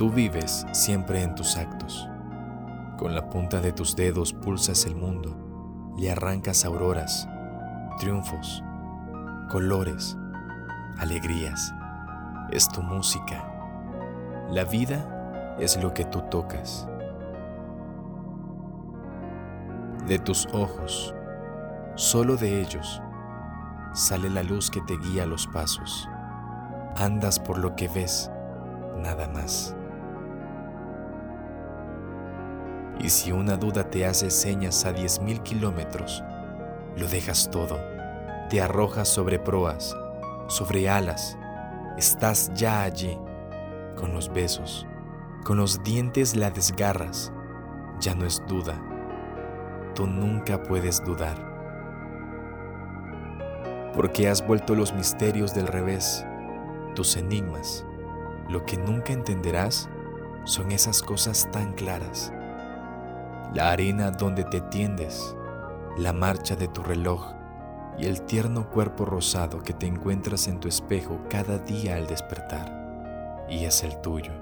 Tú vives siempre en tus actos. Con la punta de tus dedos pulsas el mundo, le arrancas auroras, triunfos, colores, alegrías. Es tu música. La vida es lo que tú tocas. De tus ojos, solo de ellos, sale la luz que te guía los pasos. Andas por lo que ves, nada más. Y si una duda te hace señas a diez mil kilómetros, lo dejas todo, te arrojas sobre proas, sobre alas, estás ya allí, con los besos, con los dientes la desgarras, ya no es duda, tú nunca puedes dudar. Porque has vuelto los misterios del revés, tus enigmas, lo que nunca entenderás son esas cosas tan claras la arena donde te tiendes, la marcha de tu reloj y el tierno cuerpo rosado que te encuentras en tu espejo cada día al despertar, y es el tuyo.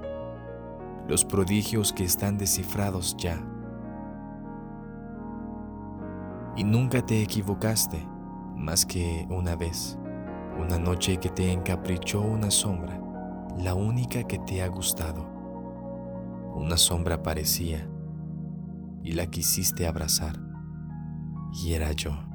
Los prodigios que están descifrados ya. Y nunca te equivocaste, más que una vez, una noche que te encaprichó una sombra, la única que te ha gustado. Una sombra parecía y la quisiste abrazar, y era yo.